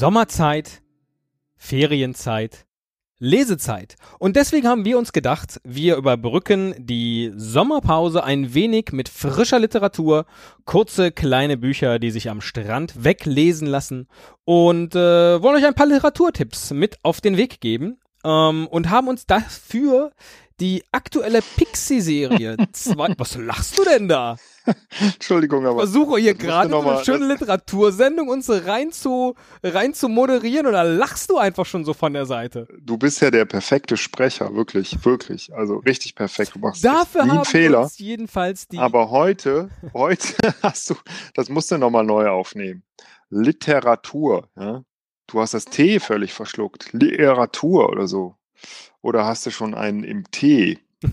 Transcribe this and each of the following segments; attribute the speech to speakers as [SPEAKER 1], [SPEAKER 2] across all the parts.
[SPEAKER 1] Sommerzeit, Ferienzeit, Lesezeit. Und deswegen haben wir uns gedacht, wir überbrücken die Sommerpause ein wenig mit frischer Literatur, kurze kleine Bücher, die sich am Strand weglesen lassen und äh, wollen euch ein paar Literaturtipps mit auf den Weg geben ähm, und haben uns dafür die aktuelle Pixie-Serie. Was lachst du denn da?
[SPEAKER 2] Entschuldigung, aber.
[SPEAKER 1] Versuche hier gerade so eine schöne Literatursendung uns rein zu, rein zu moderieren da lachst du einfach schon so von der Seite.
[SPEAKER 2] Du bist ja der perfekte Sprecher, wirklich, wirklich. Also richtig perfekt. Du machst
[SPEAKER 1] Dafür
[SPEAKER 2] nie
[SPEAKER 1] haben
[SPEAKER 2] Fehler.
[SPEAKER 1] uns jedenfalls die.
[SPEAKER 2] Aber heute, heute hast du, das musst du nochmal neu aufnehmen. Literatur, ja. Du hast das T völlig verschluckt. Literatur oder so. Oder hast du schon einen im T?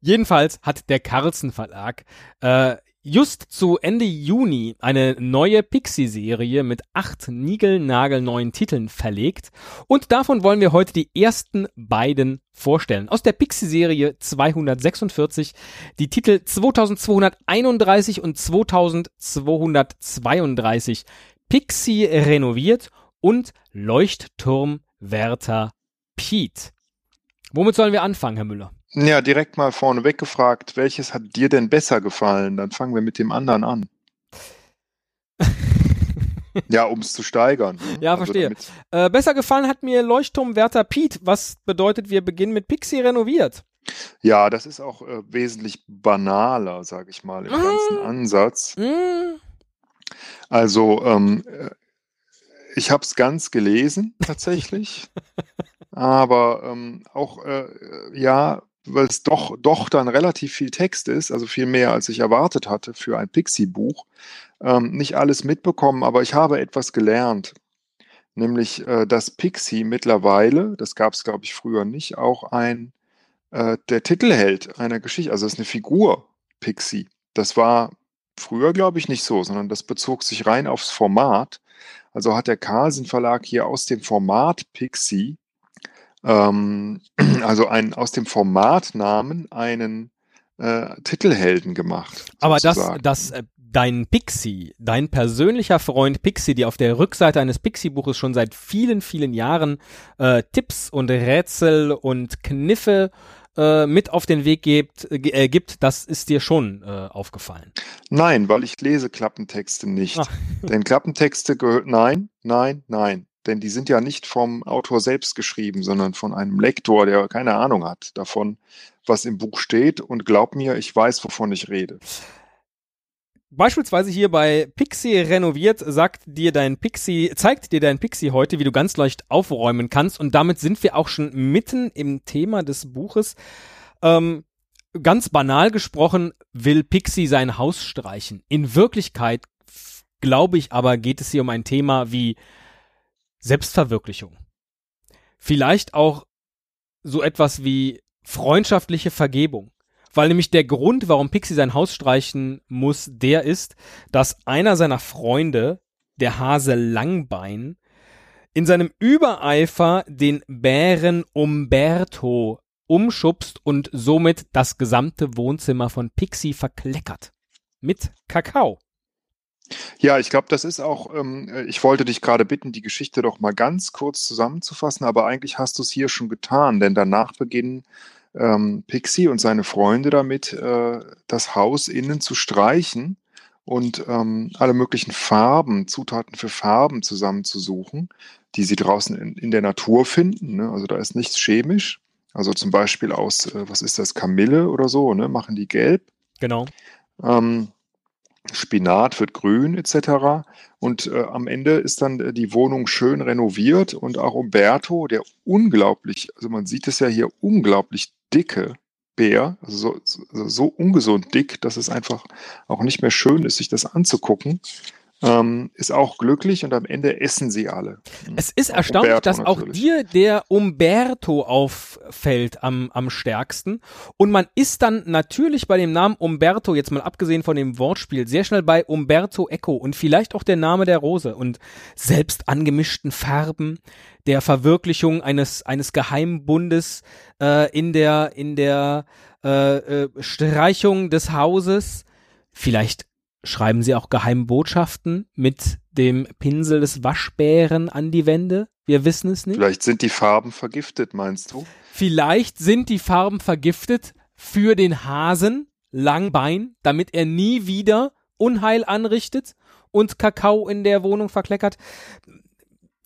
[SPEAKER 1] Jedenfalls hat der Carlsen Verlag äh, just zu Ende Juni eine neue Pixie-Serie mit acht niegelnagelneuen Titeln verlegt und davon wollen wir heute die ersten beiden vorstellen. Aus der Pixie-Serie 246 die Titel 2231 und 2232 Pixie renoviert und Leuchtturmwärter Pete. Womit sollen wir anfangen, Herr Müller?
[SPEAKER 2] Ja, direkt mal vorneweg gefragt, welches hat dir denn besser gefallen? Dann fangen wir mit dem anderen an. ja, um es zu steigern. Ne?
[SPEAKER 1] Ja, also verstehe. Äh, besser gefallen hat mir Leuchtturmwärter Pete, was bedeutet, wir beginnen mit Pixie renoviert.
[SPEAKER 2] Ja, das ist auch äh, wesentlich banaler, sage ich mal, im mmh. ganzen Ansatz. Mmh. Also, ähm, äh, ich habe es ganz gelesen, tatsächlich. aber ähm, auch, äh, ja, weil es doch, doch dann relativ viel Text ist, also viel mehr, als ich erwartet hatte für ein Pixie-Buch. Ähm, nicht alles mitbekommen, aber ich habe etwas gelernt. Nämlich, äh, dass Pixie mittlerweile, das gab es, glaube ich, früher nicht, auch ein, äh, der Titelheld einer Geschichte, also es ist eine Figur Pixie. Das war früher, glaube ich, nicht so, sondern das bezog sich rein aufs Format. Also hat der Carlsen Verlag hier aus dem Format Pixie ähm, also ein, aus dem Formatnamen einen äh, Titelhelden gemacht.
[SPEAKER 1] Aber das, das, äh, dein Pixie, dein persönlicher Freund Pixie, die auf der Rückseite eines Pixie-Buches schon seit vielen, vielen Jahren äh, Tipps und Rätsel und Kniffe äh, mit auf den Weg gibt, äh, gibt, das ist dir schon äh, aufgefallen.
[SPEAKER 2] Nein, weil ich lese Klappentexte nicht. Ach. Denn Klappentexte gehört, nein, nein, nein. Denn die sind ja nicht vom Autor selbst geschrieben, sondern von einem Lektor, der keine Ahnung hat davon, was im Buch steht. Und glaub mir, ich weiß, wovon ich rede.
[SPEAKER 1] Beispielsweise hier bei Pixie renoviert sagt dir dein Pixie, zeigt dir dein Pixie heute, wie du ganz leicht aufräumen kannst. Und damit sind wir auch schon mitten im Thema des Buches. Ähm, ganz banal gesprochen will Pixie sein Haus streichen. In Wirklichkeit glaube ich aber geht es hier um ein Thema wie Selbstverwirklichung. Vielleicht auch so etwas wie freundschaftliche Vergebung. Weil nämlich der Grund, warum Pixie sein Haus streichen muss, der ist, dass einer seiner Freunde, der Hase Langbein, in seinem Übereifer den Bären Umberto umschubst und somit das gesamte Wohnzimmer von Pixie verkleckert. Mit Kakao.
[SPEAKER 2] Ja, ich glaube, das ist auch, ähm, äh, ich wollte dich gerade bitten, die Geschichte doch mal ganz kurz zusammenzufassen, aber eigentlich hast du es hier schon getan, denn danach beginnen ähm, Pixie und seine Freunde damit, äh, das Haus innen zu streichen und ähm, alle möglichen Farben, Zutaten für Farben zusammenzusuchen, die sie draußen in, in der Natur finden. Ne? Also da ist nichts chemisch. Also zum Beispiel aus, äh, was ist das, Kamille oder so, ne? machen die gelb.
[SPEAKER 1] Genau.
[SPEAKER 2] Ähm, Spinat wird grün etc. Und äh, am Ende ist dann äh, die Wohnung schön renoviert und auch Umberto, der unglaublich, also man sieht es ja hier, unglaublich dicke Bär, also so, so, so ungesund dick, dass es einfach auch nicht mehr schön ist, sich das anzugucken, ähm, ist auch glücklich und am Ende essen sie alle.
[SPEAKER 1] Es ist erstaunlich, Umberto dass natürlich. auch dir der Umberto auffällt am, am stärksten. Und man ist dann natürlich bei dem Namen Umberto, jetzt mal abgesehen von dem Wortspiel, sehr schnell bei Umberto Eco und vielleicht auch der Name der Rose und selbst angemischten Farben, der Verwirklichung eines, eines Geheimbundes äh, in der, in der äh, äh, Streichung des Hauses. Vielleicht Schreiben Sie auch Geheimbotschaften mit dem Pinsel des Waschbären an die Wände? Wir wissen es nicht.
[SPEAKER 2] Vielleicht sind die Farben vergiftet, meinst du?
[SPEAKER 1] Vielleicht sind die Farben vergiftet für den Hasen Langbein, damit er nie wieder Unheil anrichtet und Kakao in der Wohnung verkleckert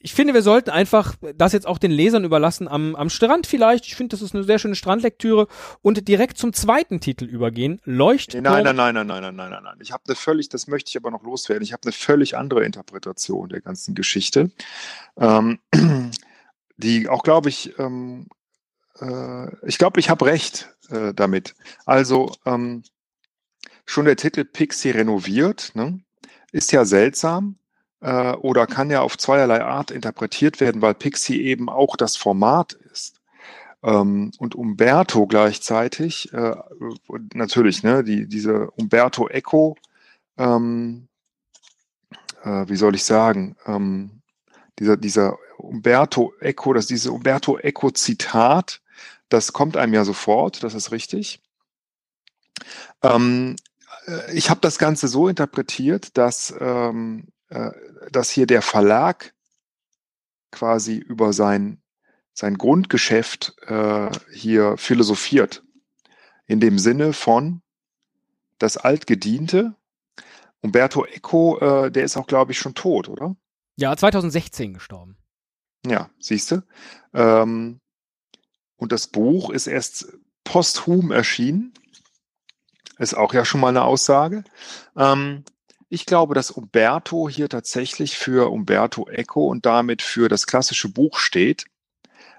[SPEAKER 1] ich finde, wir sollten einfach das jetzt auch den Lesern überlassen am, am Strand vielleicht. Ich finde, das ist eine sehr schöne Strandlektüre und direkt zum zweiten Titel übergehen. Leuchtturm.
[SPEAKER 2] Nein, nein, nein, nein, nein, nein, nein, nein, nein. Ich habe eine völlig, das möchte ich aber noch loswerden. Ich habe eine völlig andere Interpretation der ganzen Geschichte, ähm, die auch, glaube ich, ähm, äh, ich glaube, ich habe recht äh, damit. Also ähm, schon der Titel Pixie renoviert, ne, ist ja seltsam äh, oder kann ja auf zweierlei Art interpretiert werden, weil Pixie eben auch das Format ist. Ähm, und Umberto gleichzeitig, äh, natürlich, ne, die, diese Umberto Eco, ähm, äh, wie soll ich sagen, ähm, dieser, dieser Umberto Eco, das diese Umberto Eco Zitat, das kommt einem ja sofort, das ist richtig. Ähm, äh, ich habe das Ganze so interpretiert, dass ähm, äh, dass hier der Verlag quasi über sein, sein Grundgeschäft äh, hier philosophiert. In dem Sinne von das Altgediente. Umberto Eco, äh, der ist auch, glaube ich, schon tot, oder?
[SPEAKER 1] Ja, 2016 gestorben.
[SPEAKER 2] Ja, siehst du. Ähm, und das Buch ist erst posthum erschienen. Ist auch ja schon mal eine Aussage. Ähm, ich glaube, dass Umberto hier tatsächlich für Umberto Eco und damit für das klassische Buch steht,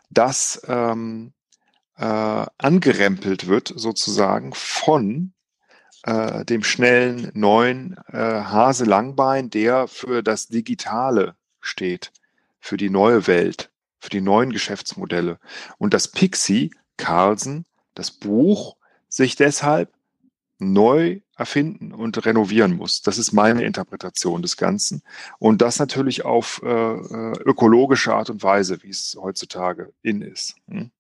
[SPEAKER 2] das ähm, äh, angerempelt wird sozusagen von äh, dem schnellen neuen äh, Hase Langbein, der für das Digitale steht, für die neue Welt, für die neuen Geschäftsmodelle. Und das Pixie Carlsen, das Buch, sich deshalb neu erfinden und renovieren muss. Das ist meine Interpretation des Ganzen. Und das natürlich auf äh, äh ökologische Art und Weise, wie es heutzutage in ist. Hm?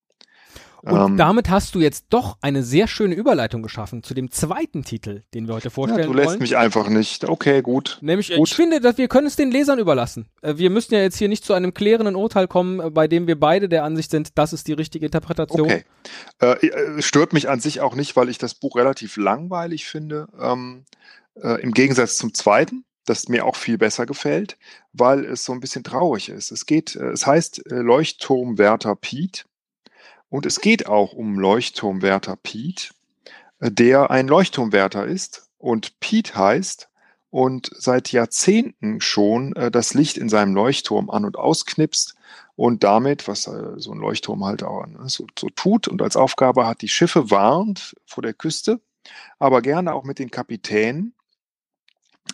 [SPEAKER 1] Und ähm, damit hast du jetzt doch eine sehr schöne Überleitung geschaffen zu dem zweiten Titel, den wir heute vorstellen.
[SPEAKER 2] Ja, du lässt wollen. mich einfach nicht. Okay, gut.
[SPEAKER 1] Nämlich,
[SPEAKER 2] gut.
[SPEAKER 1] ich finde, dass wir können es den Lesern überlassen. Äh, wir müssen ja jetzt hier nicht zu einem klärenden Urteil kommen, äh, bei dem wir beide der Ansicht sind, das ist die richtige Interpretation. Okay.
[SPEAKER 2] Äh, stört mich an sich auch nicht, weil ich das Buch relativ langweilig finde. Ähm, äh, Im Gegensatz zum zweiten das mir auch viel besser gefällt, weil es so ein bisschen traurig ist. Es geht, es heißt Leuchtturmwärter Piet und es geht auch um Leuchtturmwärter Pete, äh, der ein Leuchtturmwärter ist und Pete heißt und seit Jahrzehnten schon äh, das Licht in seinem Leuchtturm an und ausknipst und damit, was äh, so ein Leuchtturm halt auch ne, so, so tut und als Aufgabe hat, die Schiffe warnt vor der Küste, aber gerne auch mit den Kapitänen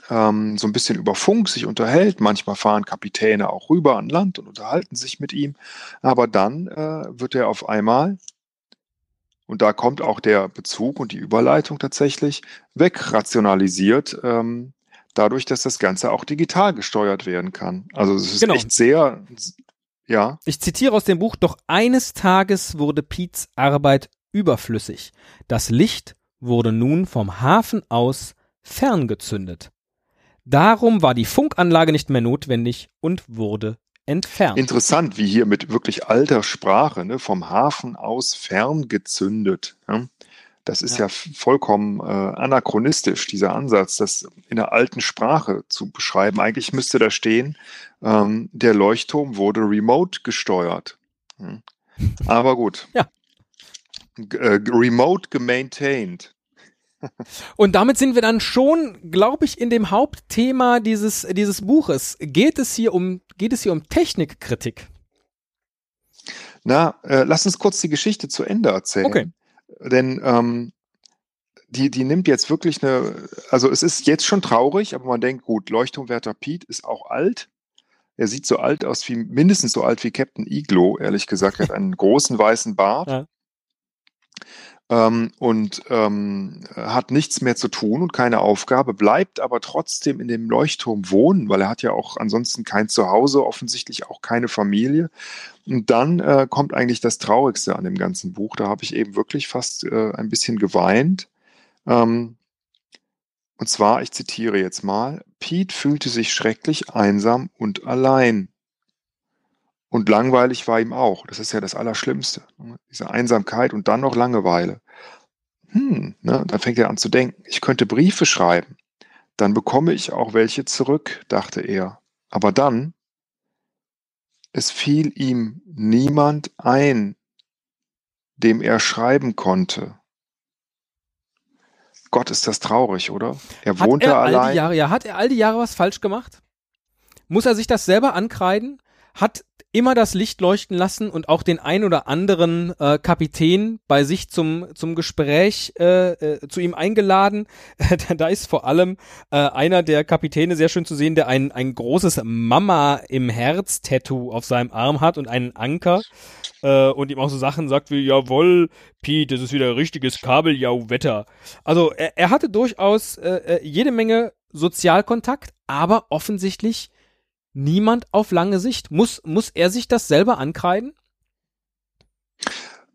[SPEAKER 2] ähm, so ein bisschen über Funk sich unterhält. Manchmal fahren Kapitäne auch rüber an Land und unterhalten sich mit ihm. Aber dann äh, wird er auf einmal, und da kommt auch der Bezug und die Überleitung tatsächlich, wegrationalisiert, ähm, dadurch, dass das Ganze auch digital gesteuert werden kann. Also es ist genau. echt sehr, ja.
[SPEAKER 1] Ich zitiere aus dem Buch, doch eines Tages wurde Piets Arbeit überflüssig. Das Licht wurde nun vom Hafen aus ferngezündet. Darum war die Funkanlage nicht mehr notwendig und wurde entfernt.
[SPEAKER 2] Interessant, wie hier mit wirklich alter Sprache, ne, vom Hafen aus ferngezündet. Ja? Das ist ja, ja vollkommen äh, anachronistisch, dieser Ansatz, das in der alten Sprache zu beschreiben. Eigentlich müsste da stehen, ähm, der Leuchtturm wurde remote gesteuert. Hm. Aber gut.
[SPEAKER 1] ja.
[SPEAKER 2] G äh, remote gemaintained.
[SPEAKER 1] Und damit sind wir dann schon, glaube ich, in dem Hauptthema dieses, dieses Buches. Geht es hier um, geht es hier um Technikkritik?
[SPEAKER 2] Na, äh, lass uns kurz die Geschichte zu Ende erzählen.
[SPEAKER 1] Okay.
[SPEAKER 2] Denn ähm, die, die nimmt jetzt wirklich eine, also es ist jetzt schon traurig, aber man denkt, gut, Leuchtturmwärter Pete ist auch alt. Er sieht so alt aus wie, mindestens so alt wie Captain Iglo, ehrlich gesagt. Er hat einen großen weißen Bart. Ja. Ähm, und ähm, hat nichts mehr zu tun und keine Aufgabe, bleibt aber trotzdem in dem Leuchtturm wohnen, weil er hat ja auch ansonsten kein Zuhause, offensichtlich auch keine Familie. Und dann äh, kommt eigentlich das Traurigste an dem ganzen Buch. Da habe ich eben wirklich fast äh, ein bisschen geweint. Ähm, und zwar, ich zitiere jetzt mal, Pete fühlte sich schrecklich einsam und allein. Und langweilig war ihm auch. Das ist ja das Allerschlimmste. Ne? Diese Einsamkeit und dann noch Langeweile. Hm, ne, dann fängt er an zu denken. Ich könnte Briefe schreiben. Dann bekomme ich auch welche zurück, dachte er. Aber dann, es fiel ihm niemand ein, dem er schreiben konnte. Gott, ist das traurig, oder?
[SPEAKER 1] Er wohnte er allein. Jahre, ja, hat er all die Jahre was falsch gemacht? Muss er sich das selber ankreiden? Hat immer das Licht leuchten lassen und auch den ein oder anderen äh, Kapitän bei sich zum, zum Gespräch äh, äh, zu ihm eingeladen. da ist vor allem äh, einer der Kapitäne sehr schön zu sehen, der ein, ein großes Mama im Herz-Tattoo auf seinem Arm hat und einen Anker äh, und ihm auch so Sachen sagt wie, jawohl, Pete, das ist wieder richtiges Kabeljau-Wetter. Also er, er hatte durchaus äh, jede Menge Sozialkontakt, aber offensichtlich niemand auf lange Sicht. Muss, muss er sich das selber ankreiden?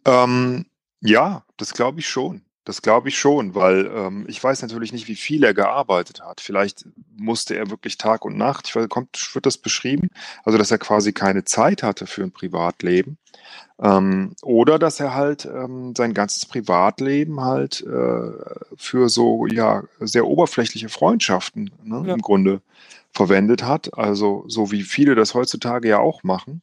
[SPEAKER 2] Ähm, ja, das glaube ich schon. Das glaube ich schon, weil ähm, ich weiß natürlich nicht, wie viel er gearbeitet hat. Vielleicht musste er wirklich Tag und Nacht, ich weiß, kommt, wird das beschrieben, also dass er quasi keine Zeit hatte für ein Privatleben. Ähm, oder dass er halt ähm, sein ganzes Privatleben halt äh, für so ja sehr oberflächliche Freundschaften ne, ja. im Grunde verwendet hat. Also so wie viele das heutzutage ja auch machen.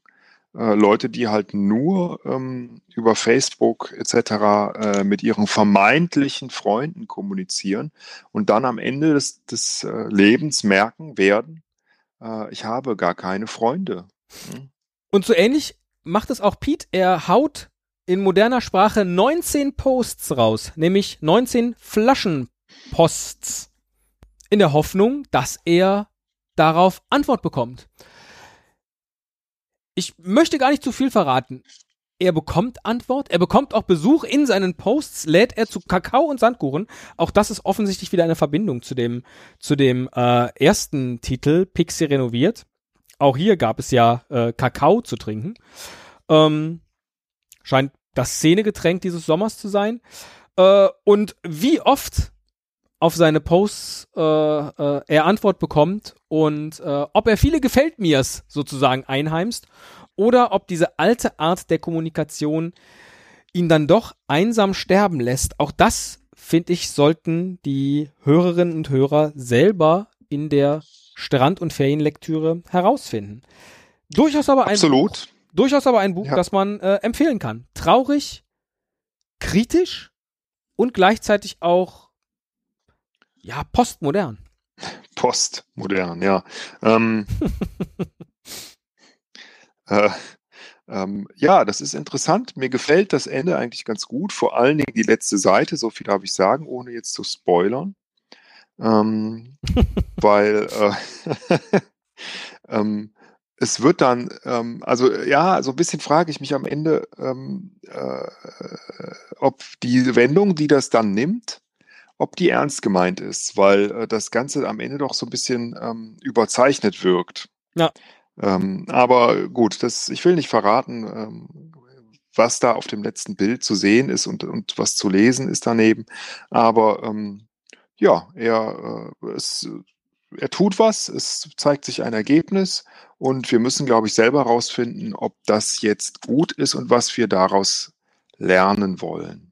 [SPEAKER 2] Äh, Leute, die halt nur ähm, über Facebook etc. Äh, mit ihren vermeintlichen Freunden kommunizieren und dann am Ende des, des äh, Lebens merken werden, äh, ich habe gar keine Freunde.
[SPEAKER 1] Hm? Und so ähnlich macht es auch Pete. Er haut in moderner Sprache 19 Posts raus, nämlich 19 Flaschenposts, in der Hoffnung, dass er darauf Antwort bekommt. Ich möchte gar nicht zu viel verraten. Er bekommt Antwort, er bekommt auch Besuch in seinen Posts, lädt er zu Kakao und Sandkuchen. Auch das ist offensichtlich wieder eine Verbindung zu dem, zu dem äh, ersten Titel, Pixie renoviert. Auch hier gab es ja äh, Kakao zu trinken. Ähm, scheint das Szenegetränk dieses Sommers zu sein. Äh, und wie oft auf seine Posts äh, äh, er Antwort bekommt und äh, ob er viele gefällt mir's sozusagen einheimst oder ob diese alte Art der Kommunikation ihn dann doch einsam sterben lässt. Auch das, finde ich, sollten die Hörerinnen und Hörer selber in der Strand- und Ferienlektüre herausfinden. Durchaus aber ein
[SPEAKER 2] Absolut.
[SPEAKER 1] Buch, durchaus aber ein Buch, ja. das man äh, empfehlen kann. Traurig, kritisch und gleichzeitig auch ja, postmodern.
[SPEAKER 2] Postmodern, ja. Ähm, äh, ähm, ja, das ist interessant. Mir gefällt das Ende eigentlich ganz gut. Vor allen Dingen die letzte Seite, so viel darf ich sagen, ohne jetzt zu spoilern. Ähm, weil äh, ähm, es wird dann, ähm, also ja, so ein bisschen frage ich mich am Ende, ähm, äh, ob die Wendung, die das dann nimmt, ob die ernst gemeint ist, weil äh, das Ganze am Ende doch so ein bisschen ähm, überzeichnet wirkt.
[SPEAKER 1] Ja.
[SPEAKER 2] Ähm, aber gut, das, ich will nicht verraten, ähm, was da auf dem letzten Bild zu sehen ist und, und was zu lesen ist daneben. Aber ähm, ja, er, äh, es, er tut was, es zeigt sich ein Ergebnis und wir müssen, glaube ich, selber herausfinden, ob das jetzt gut ist und was wir daraus lernen wollen.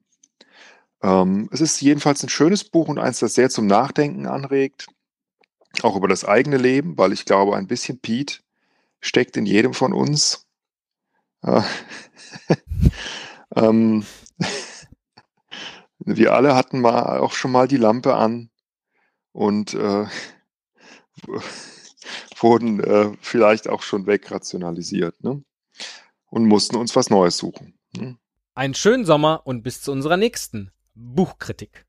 [SPEAKER 2] Ähm, es ist jedenfalls ein schönes Buch und eins, das sehr zum Nachdenken anregt, auch über das eigene Leben, weil ich glaube, ein bisschen Pete steckt in jedem von uns. Äh, ähm, wir alle hatten mal auch schon mal die Lampe an und äh, wurden äh, vielleicht auch schon wegrationalisiert ne? und mussten uns was Neues suchen. Ne?
[SPEAKER 1] Einen schönen Sommer und bis zu unserer nächsten Buchkritik.